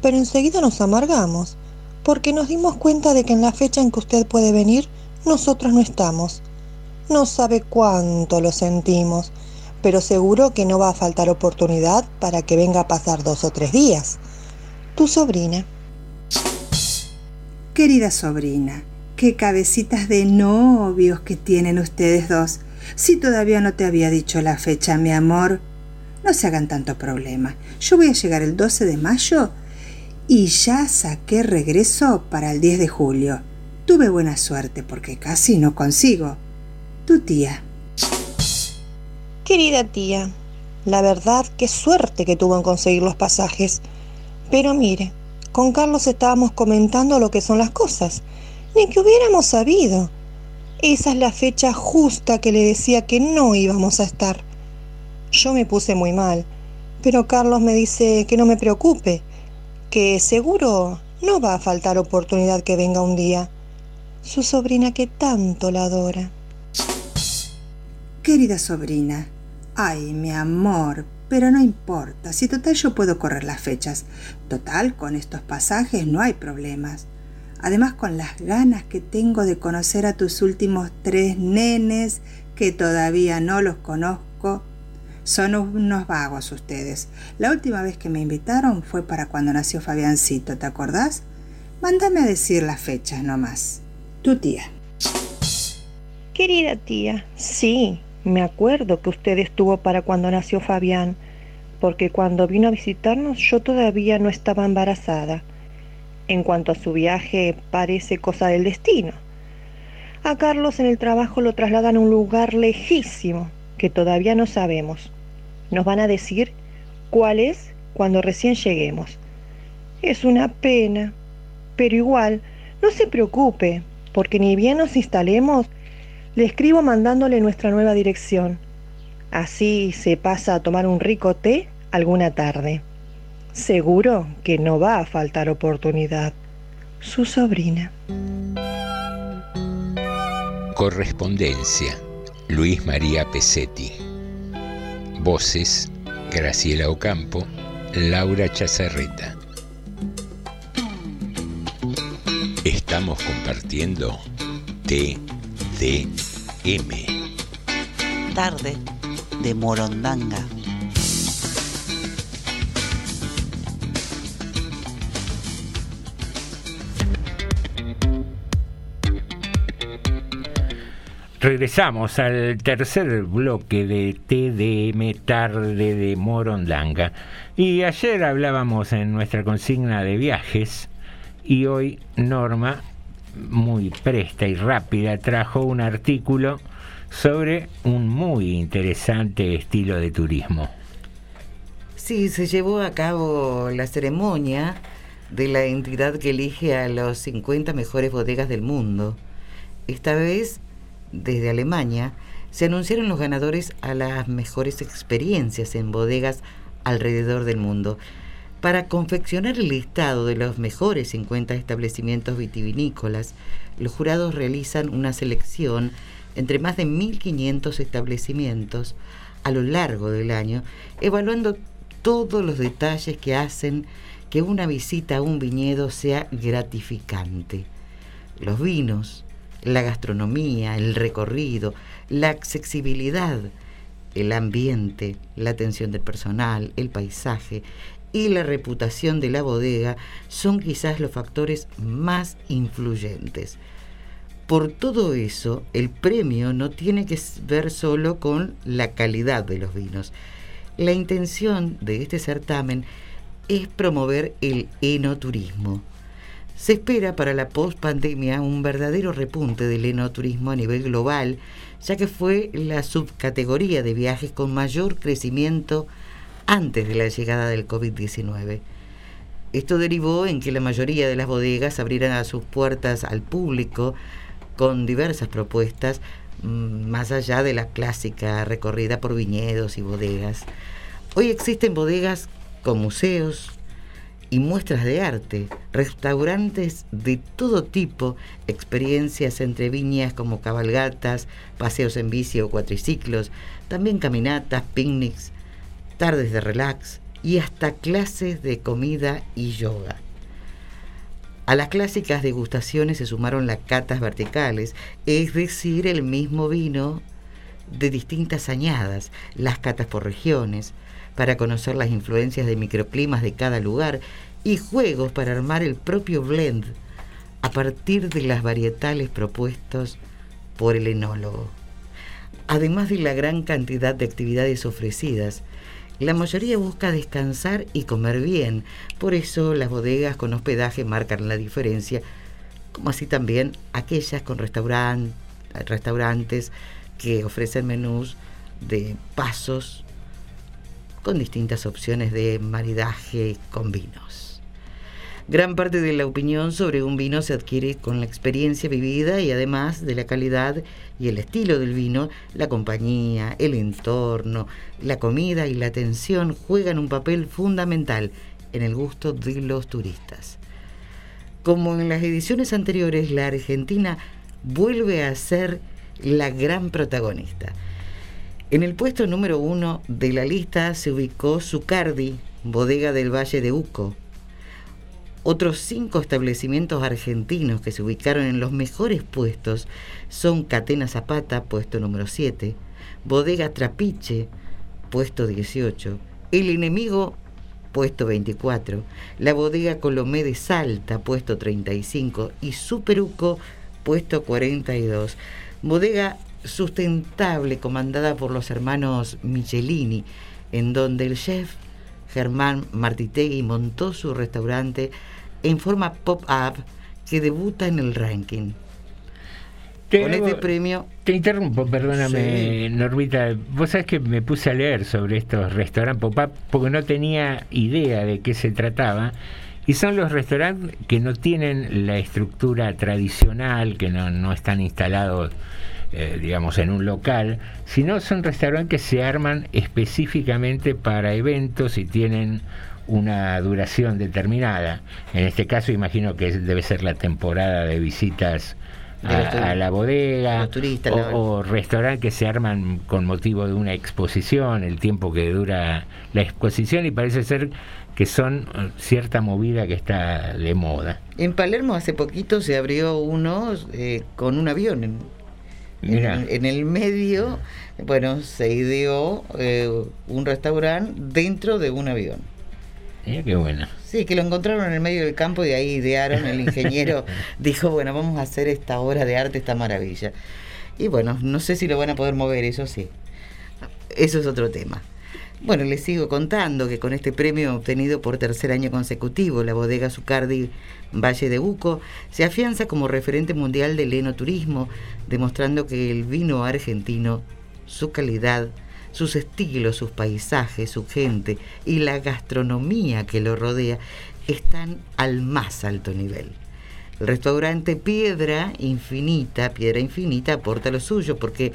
Pero enseguida nos amargamos, porque nos dimos cuenta de que en la fecha en que usted puede venir, nosotros no estamos. No sabe cuánto lo sentimos, pero seguro que no va a faltar oportunidad para que venga a pasar dos o tres días. Tu sobrina. Querida sobrina, qué cabecitas de novios que tienen ustedes dos. Si todavía no te había dicho la fecha, mi amor, no se hagan tanto problema. Yo voy a llegar el 12 de mayo y ya saqué regreso para el 10 de julio. Tuve buena suerte porque casi no consigo. Tu tía. Querida tía, la verdad, qué suerte que tuvo en conseguir los pasajes. Pero mire, con Carlos estábamos comentando lo que son las cosas. Ni que hubiéramos sabido. Esa es la fecha justa que le decía que no íbamos a estar. Yo me puse muy mal, pero Carlos me dice que no me preocupe, que seguro no va a faltar oportunidad que venga un día. Su sobrina que tanto la adora. Querida sobrina, ay, mi amor, pero no importa, si total yo puedo correr las fechas. Total, con estos pasajes no hay problemas. Además, con las ganas que tengo de conocer a tus últimos tres nenes, que todavía no los conozco, son unos vagos ustedes. La última vez que me invitaron fue para cuando nació Fabiancito, ¿te acordás? Mándame a decir las fechas nomás. Tu tía. Querida tía, sí, me acuerdo que usted estuvo para cuando nació Fabián, porque cuando vino a visitarnos yo todavía no estaba embarazada. En cuanto a su viaje, parece cosa del destino. A Carlos en el trabajo lo trasladan a un lugar lejísimo, que todavía no sabemos. Nos van a decir cuál es cuando recién lleguemos. Es una pena, pero igual, no se preocupe, porque ni bien nos instalemos, le escribo mandándole nuestra nueva dirección. Así se pasa a tomar un rico té alguna tarde. Seguro que no va a faltar oportunidad. Su sobrina. Correspondencia. Luis María Pesetti. Voces. Graciela Ocampo. Laura Chazarreta. Estamos compartiendo TDM. Tarde de Morondanga. Regresamos al tercer bloque de TDM Tarde de Morondanga. Y ayer hablábamos en nuestra consigna de viajes y hoy Norma, muy presta y rápida, trajo un artículo sobre un muy interesante estilo de turismo. Sí, se llevó a cabo la ceremonia de la entidad que elige a los 50 mejores bodegas del mundo. Esta vez desde Alemania, se anunciaron los ganadores a las mejores experiencias en bodegas alrededor del mundo. Para confeccionar el listado de los mejores 50 establecimientos vitivinícolas, los jurados realizan una selección entre más de 1.500 establecimientos a lo largo del año, evaluando todos los detalles que hacen que una visita a un viñedo sea gratificante. Los vinos, la gastronomía, el recorrido, la accesibilidad, el ambiente, la atención del personal, el paisaje y la reputación de la bodega son quizás los factores más influyentes. Por todo eso, el premio no tiene que ver solo con la calidad de los vinos. La intención de este certamen es promover el enoturismo se espera para la post-pandemia un verdadero repunte del enoturismo a nivel global, ya que fue la subcategoría de viajes con mayor crecimiento antes de la llegada del COVID-19. Esto derivó en que la mayoría de las bodegas abrieran a sus puertas al público con diversas propuestas, mm, más allá de la clásica recorrida por viñedos y bodegas. Hoy existen bodegas con museos, y muestras de arte, restaurantes de todo tipo, experiencias entre viñas como cabalgatas, paseos en bici o cuatriciclos, también caminatas, picnics, tardes de relax y hasta clases de comida y yoga. A las clásicas degustaciones se sumaron las catas verticales, es decir, el mismo vino de distintas añadas, las catas por regiones, para conocer las influencias de microclimas de cada lugar y juegos para armar el propio blend a partir de las varietales propuestos por el enólogo. Además de la gran cantidad de actividades ofrecidas, la mayoría busca descansar y comer bien, por eso las bodegas con hospedaje marcan la diferencia, como así también aquellas con restaurantes, que ofrecen menús de pasos con distintas opciones de maridaje con vinos. Gran parte de la opinión sobre un vino se adquiere con la experiencia vivida y además de la calidad y el estilo del vino, la compañía, el entorno, la comida y la atención juegan un papel fundamental en el gusto de los turistas. Como en las ediciones anteriores, la Argentina vuelve a ser la gran protagonista. En el puesto número uno de la lista se ubicó Zucardi, bodega del Valle de Uco. Otros cinco establecimientos argentinos que se ubicaron en los mejores puestos son Catena Zapata, puesto número 7, Bodega Trapiche, puesto 18, El Enemigo, puesto 24, la Bodega Colomé de Salta, puesto 35 y Superuco, puesto 42. Bodega sustentable comandada por los hermanos Michelini, en donde el chef Germán Martitegui montó su restaurante en forma pop-up que debuta en el ranking. Te Con hago- este premio Te interrumpo, perdóname, Normita. Vos sabés que me puse a leer sobre estos restaurantes pop-up porque no tenía idea de qué se trataba. Y son los restaurantes que no tienen la estructura tradicional, que no, no están instalados, eh, digamos, en un local, sino son restaurantes que se arman específicamente para eventos y tienen una duración determinada. En este caso imagino que debe ser la temporada de visitas a, a la bodega los turistas, o, la- o restaurantes que se arman con motivo de una exposición, el tiempo que dura la exposición y parece ser que son eh, cierta movida que está de moda. En Palermo hace poquito se abrió uno eh, con un avión. En, el medio, bueno, se ideó eh, un restaurante dentro de un avión. Mira qué bueno. Sí, que lo encontraron en el medio del campo y ahí idearon, el ingeniero dijo, bueno, vamos a hacer esta obra de arte, esta maravilla. Y bueno, no sé si lo van a poder mover, eso sí. Eso es otro tema. Bueno, les sigo contando que con este premio obtenido por tercer año consecutivo, la bodega Zucardi Valle de Uco se afianza como referente mundial del enoturismo, demostrando que el vino argentino, su calidad, sus estilos, sus paisajes, su gente y la gastronomía que lo rodea están al más alto nivel. El restaurante Piedra Infinita, Piedra Infinita, aporta lo suyo porque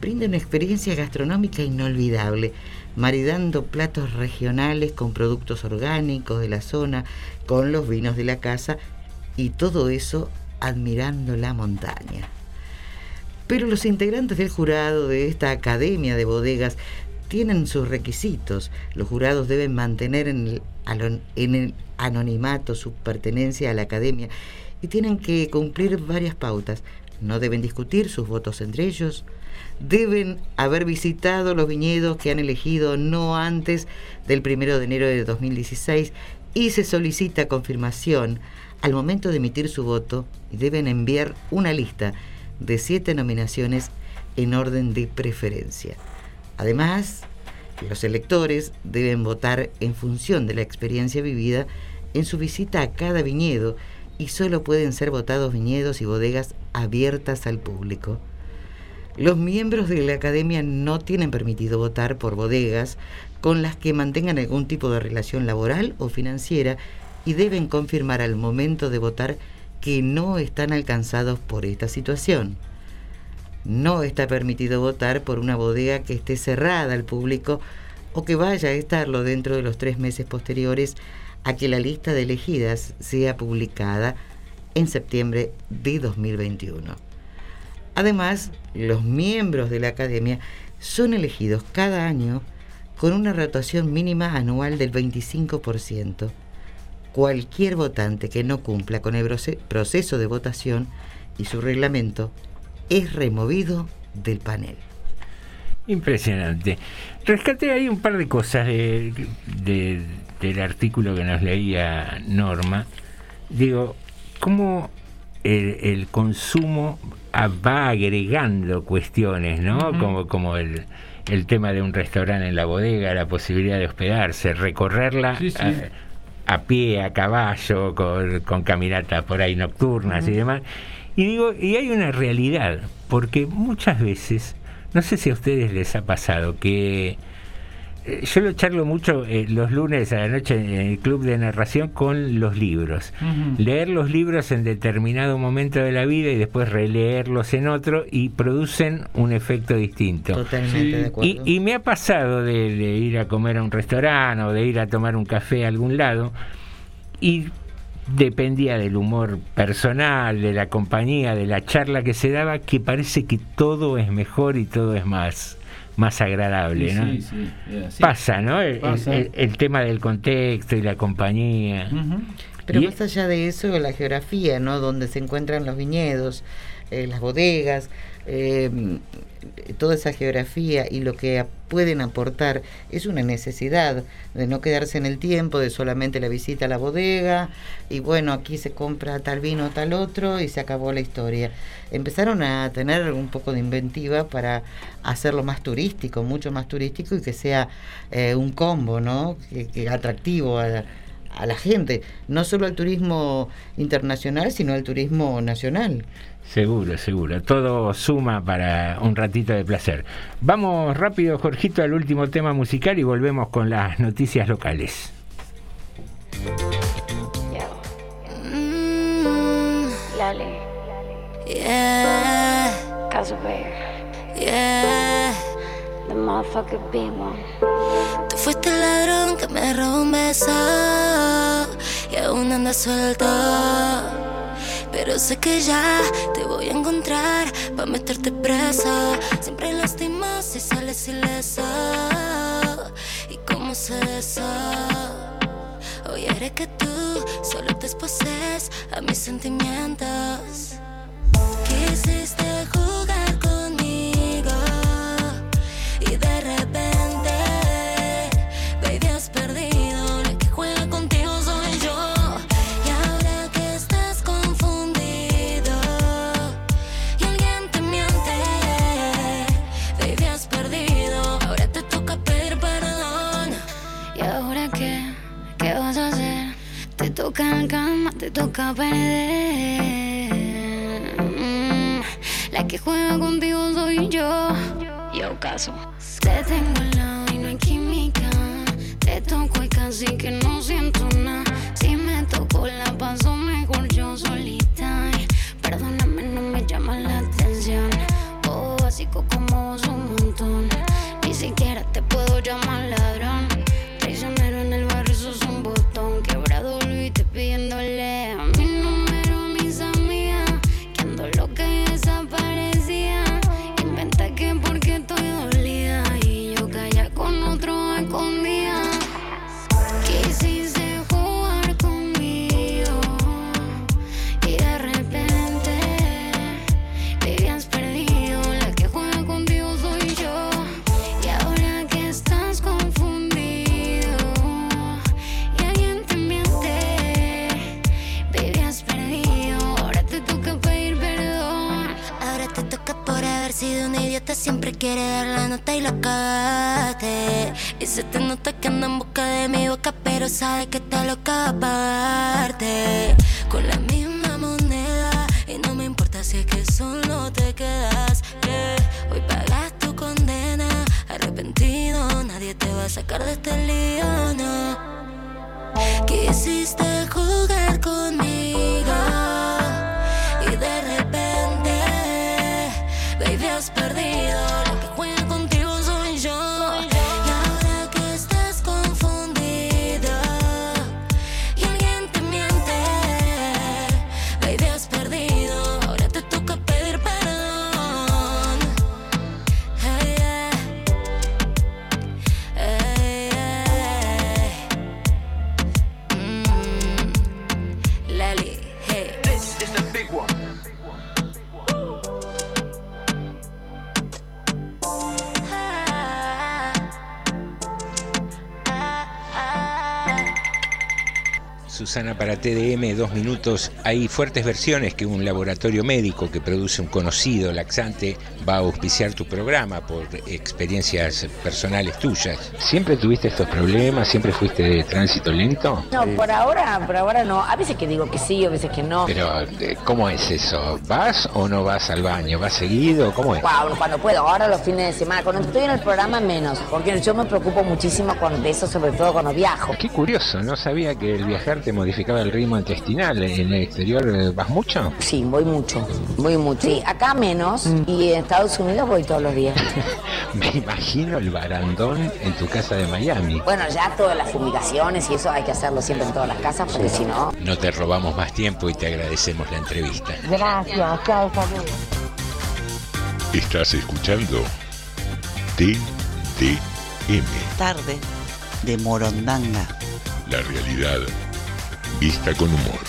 brinda una experiencia gastronómica inolvidable, maridando platos regionales con productos orgánicos de la zona, con los vinos de la casa y todo eso admirando la montaña. Pero los integrantes del jurado de esta academia de bodegas tienen sus requisitos. Los jurados deben mantener en el, en el anonimato su pertenencia a la academia y tienen que cumplir varias pautas. No deben discutir sus votos entre ellos. Deben haber visitado los viñedos que han elegido no antes del 1 de enero de 2016 y se solicita confirmación al momento de emitir su voto y deben enviar una lista de siete nominaciones en orden de preferencia. Además, los electores deben votar en función de la experiencia vivida en su visita a cada viñedo y solo pueden ser votados viñedos y bodegas abiertas al público. Los miembros de la academia no tienen permitido votar por bodegas con las que mantengan algún tipo de relación laboral o financiera y deben confirmar al momento de votar que no están alcanzados por esta situación. No está permitido votar por una bodega que esté cerrada al público o que vaya a estarlo dentro de los tres meses posteriores a que la lista de elegidas sea publicada en septiembre de 2021. Además, los miembros de la academia son elegidos cada año con una rotación mínima anual del 25%. Cualquier votante que no cumpla con el proce- proceso de votación y su reglamento es removido del panel. Impresionante. Rescaté ahí un par de cosas de- del artículo que nos leía Norma. Digo, ¿cómo el, el consumo va agregando cuestiones, ¿no? Como, como el, el tema de un restaurante en la bodega, la posibilidad de hospedarse, recorrerla Sí, sí. A, a pie, a caballo, con, con caminatas por ahí nocturnas y demás. Y digo, y hay una realidad, porque muchas veces No sé si a ustedes les ha pasado que yo lo charlo mucho eh, los lunes a la noche en el club de narración con los libros. Leer los libros en determinado momento de la vida y después releerlos en otro y producen un efecto distinto. Totalmente Sí. de acuerdo. Y, y me ha pasado de, de ir a comer a un restaurante o de ir a tomar un café a algún lado y dependía del humor personal, de la compañía, de la charla que se daba, que parece que todo es mejor y todo es más, más agradable. Sí, ¿no? sí, sí, así. Pasa, ¿no? El, Pasa. el- el tema del contexto y la compañía. Pero Y- más allá de eso, la geografía, ¿no? Donde se encuentran los viñedos, eh, las bodegas, eh, toda esa geografía y lo que pueden aportar es una necesidad de no quedarse en el tiempo de solamente la visita a la bodega y bueno, aquí se compra tal vino, tal otro y se acabó la historia. Empezaron a tener un poco de inventiva para hacerlo más turístico, mucho más turístico y que sea eh, un combo, ¿no? Que atractivo a, a la gente, no solo al turismo internacional, sino al turismo nacional. Seguro, seguro. Todo suma para un ratito de placer. Vamos rápido, Jorgito, al último tema musical y volvemos con las noticias locales. Lale. Yeah. The motherfucker big one. Tú fuiste el ladrón que me robó un beso y aún anda suelto. Pero sé que ya te voy a encontrar para meterte presa. Siempre lastimas si sales ileso. ¿Y cómo sé eso? Hoy haré que tú solo te exposes a mis sentimientos. Quisiste jugar Yo Para TDM, dos minutos. Hay fuertes versiones que un laboratorio médico que produce un conocido laxante va a auspiciar tu programa por experiencias personales tuyas. ¿Siempre tuviste estos problemas? ¿Siempre fuiste de tránsito lento? No, por ahora, por ahora no. A veces que digo que sí, a veces que no. Pero, eh, ¿cómo es eso? ¿Vas o no vas al baño? ¿Vas seguido? ¿Cómo es? Cuando, cuando puedo, ahora los fines de semana. Cuando estoy en el programa menos, porque yo me preocupo muchísimo con eso, sobre todo cuando viajo. Qué curioso, no sabía que el viajar te modificaba el ritmo intestinal. ¿En el exterior eh, vas mucho? Sí, voy mucho, voy mucho. Sí, acá menos y en Estados Unidos voy todos los días. Me imagino el barandón en tu casa de Miami. Bueno, ya todas las fumigaciones y eso hay que hacerlo siempre en todas las casas porque si no... No te robamos más tiempo y te agradecemos la entrevista. Gracias, chao, saludos. Estás escuchando TDM, Tarde de Morondanga. la realidad vista con humor.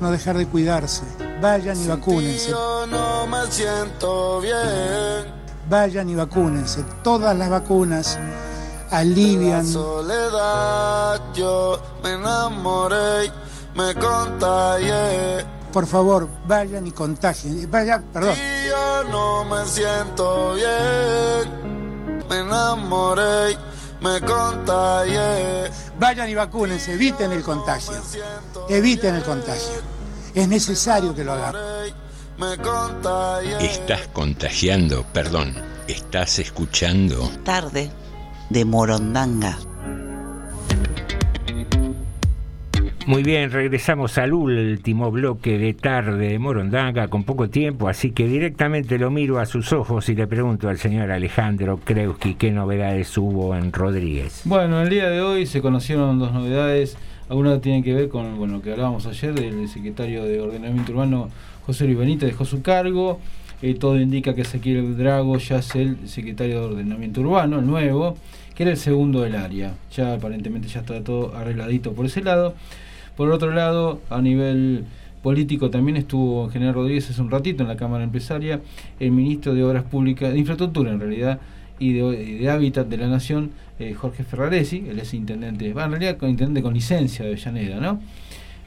No dejar de cuidarse. Vayan y vacúnense. Yo no me siento bien. Vayan y vacúnense. Todas las vacunas alivian. Soledad, yo me enamoré, me contagié. Por favor, vayan y contagien. Vaya, perdón. Y yo no me siento bien. Me enamoré, me contagié. Vayan y vacúnense. Eviten el contagio. Eviten el contagio. Es necesario que lo hagan. Estás contagiando, perdón, estás escuchando. Tarde de Morondanga. Muy bien, regresamos al último bloque de tarde de Morondanga con poco tiempo, así que directamente lo miro a sus ojos y le pregunto al señor Alejandro Kreuski qué novedades hubo en Rodríguez. Bueno, el día de hoy se conocieron dos novedades. Alguna tiene que ver con bueno, lo que hablábamos ayer, el secretario de Ordenamiento Urbano, José Luis Benítez, dejó su cargo. Eh, todo indica que Ezequiel Drago ya es el secretario de Ordenamiento Urbano, el nuevo, que era el segundo del área. Ya aparentemente ya está todo arregladito por ese lado. Por otro lado, a nivel político también estuvo General Rodríguez hace un ratito en la Cámara Empresaria, el ministro de Obras Públicas, de Infraestructura en realidad, y de, de Hábitat de la Nación, eh, Jorge Ferraresi, él es intendente, va, en realidad con intendente con licencia de Avellaneda, ¿no?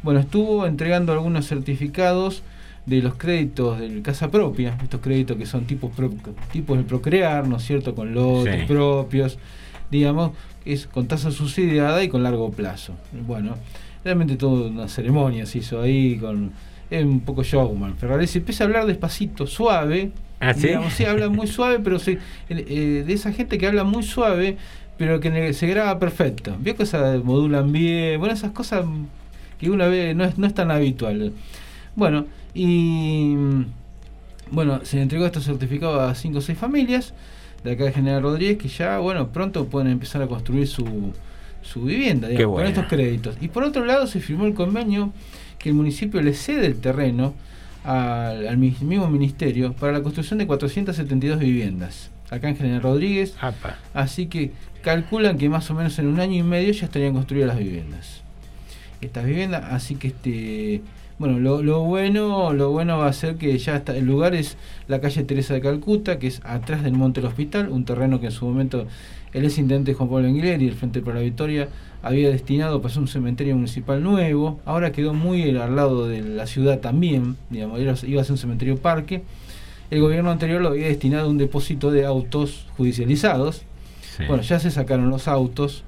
Bueno, estuvo entregando algunos certificados de los créditos del casa propia, estos créditos que son tipos pro- tipos del procrear, ¿no es cierto? Con lotes Sí. propios, digamos, es con tasa subsidiada y con largo plazo. Bueno, realmente toda una ceremonia se hizo ahí con es un poco showman. Ferraresi empieza a hablar despacito, suave. ¿Ah, sí? digamos, sí, habla muy suave, pero sí, eh, de esa gente que habla muy suave, pero que se graba perfecto. Vio que esas modulan bien, bueno, esas cosas que una vez no es, no es tan habitual. Bueno, y bueno, se le entregó estos certificados a cinco o seis familias de acá de General Rodríguez que ya, bueno, pronto pueden empezar a construir su, su vivienda digamos, con estos créditos. Y por otro lado se firmó el convenio que el municipio le cede el terreno al, al mis- mismo ministerio para la construcción de 472 viviendas acá en General Rodríguez. Así que calculan que más o menos en un año y medio ya estarían construidas las viviendas. Estas viviendas, así que este bueno, lo, lo bueno, lo bueno va a ser que ya está, el lugar es la calle Teresa de Calcuta, que es atrás del Monte del Hospital, un terreno que en su momento el ex intendente Juan Pablo Anguileri, el Frente para la Victoria, había destinado para ser un cementerio municipal nuevo, ahora quedó muy al lado de la ciudad también, digamos, iba a ser un cementerio parque. El gobierno anterior lo había destinado a un depósito de autos judicializados. Sí. Bueno, ya se sacaron los autos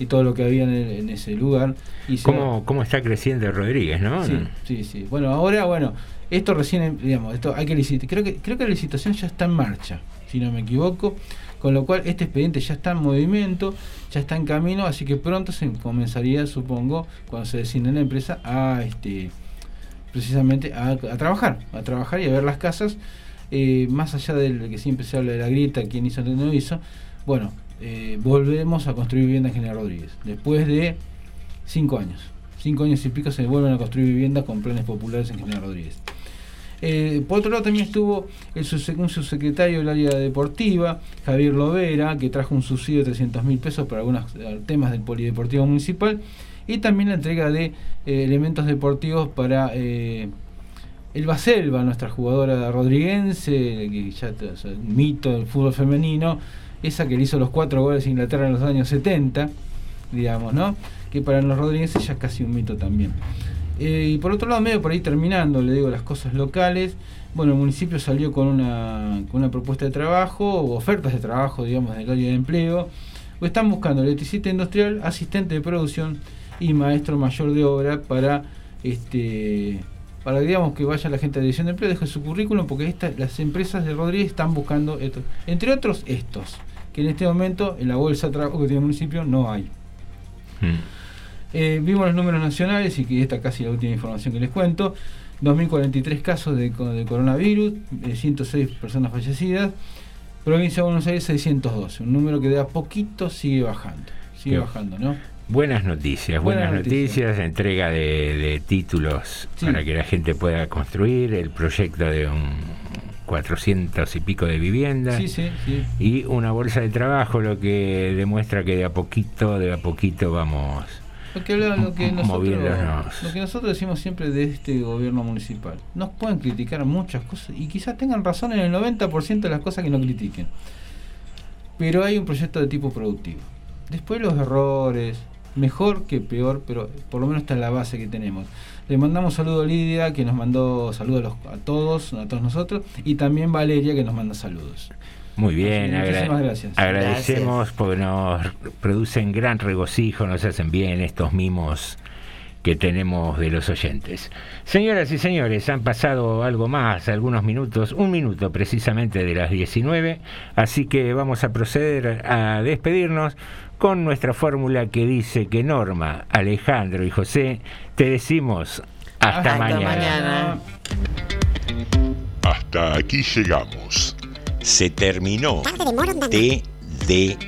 y todo lo que había en, el- en ese lugar. Y se- ¿Cómo, ¿Cómo está creciendo Rodríguez, no? Sí, sí, sí. Bueno, ahora, bueno, esto recién, digamos, esto hay que licitar. Creo que, creo que la licitación ya está en marcha, si no me equivoco. Con lo cual, este expediente ya está en movimiento, ya está en camino, así que pronto se comenzaría, supongo, cuando se designe la empresa, a este precisamente a, a trabajar, a trabajar y a ver las casas, eh, más allá del que siempre se habla de la grieta, quién hizo, quién no hizo, bueno, eh, volvemos a construir vivienda en General Rodríguez, después de cinco años, cinco años y pico se vuelven a construir viviendas con planes populares en General Rodríguez. Eh, por otro lado también estuvo el un subsecretario del área deportiva, Javier Lovera, que trajo un subsidio de 300 mil pesos para algunos eh, temas del polideportivo municipal y también la entrega de elementos deportivos para eh, Elba Selva, nuestra jugadora rodriguense, que ya sea, un mito del fútbol femenino, esa que le hizo los cuatro goles a Inglaterra en los años 70, digamos, ¿no? Que para los rodriguenses ya es casi un mito también. Eh, y por otro lado, medio por ahí terminando, le digo las cosas locales. Bueno, el municipio salió con una, propuesta de trabajo, o ofertas de trabajo, digamos, del área de empleo. Están buscando electricista industrial, asistente de producción y maestro mayor de obra para este para digamos que vaya la gente a la dirección de empleo, deje su currículum, porque esta, las empresas de Rodríguez están buscando esto. Entre otros, estos, que en este momento en la bolsa de trabajo que tiene el municipio no hay. Eh, vimos los números nacionales y que esta casi la última información que les cuento. 2.043 casos de, de coronavirus, 106 personas fallecidas. Provincia de Buenos Aires 612, un número que de a poquito sigue bajando. Sigue bajando, ¿no? Buenas noticias, buenas, noticias, entrega de, de títulos para que la gente pueda construir, el proyecto de un 400 y pico de viviendas Sí, sí, sí. y una bolsa de trabajo, lo que demuestra que de a poquito, de a poquito vamos Lo que, lo, que nosotros, moviéndonos. lo que nosotros decimos siempre de este gobierno municipal. Nos pueden criticar muchas cosas y quizás tengan razón en el 90% de las cosas que no critiquen. Pero hay un proyecto de tipo productivo. Después los errores, mejor que peor, pero por lo menos está en la base que tenemos. Le mandamos saludo a Lidia, que nos mandó saludos a, los- a todos, a todos nosotros, y también Valeria, que nos manda saludos. Muy bien, agra- muchísimas gracias. agradecemos porque nos producen gran regocijo, nos hacen bien estos mimos que tenemos de los oyentes. Señoras y señores, han pasado algo más, algunos minutos, un minuto precisamente de las 19, así que vamos a proceder a despedirnos con nuestra fórmula que dice que Norma, Alejandro y José, te decimos hasta, mañana. Hasta aquí llegamos. Se terminó TDM.